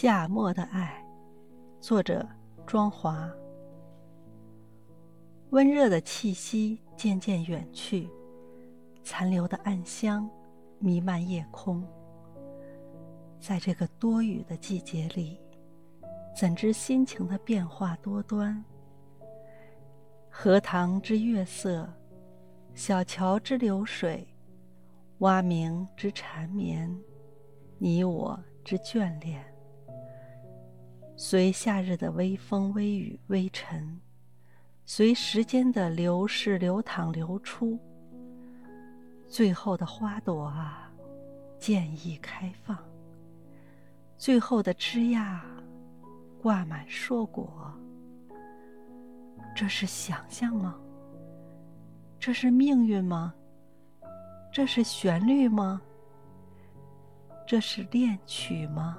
夏末的爱，作者庄华。温热的气息渐渐远去，残留的暗香弥漫夜空。在这个多雨的季节里，怎知心情的变化多端？荷塘之月色，小桥之流水，蛙鸣之缠绵，你我之眷恋。随夏日的微风、微雨、微尘，随时间的流逝、流淌、流出，最后的花朵啊，渐已开放。最后的枝桠，挂满硕果。这是想象吗？这是命运吗？这是旋律吗？这是恋曲吗？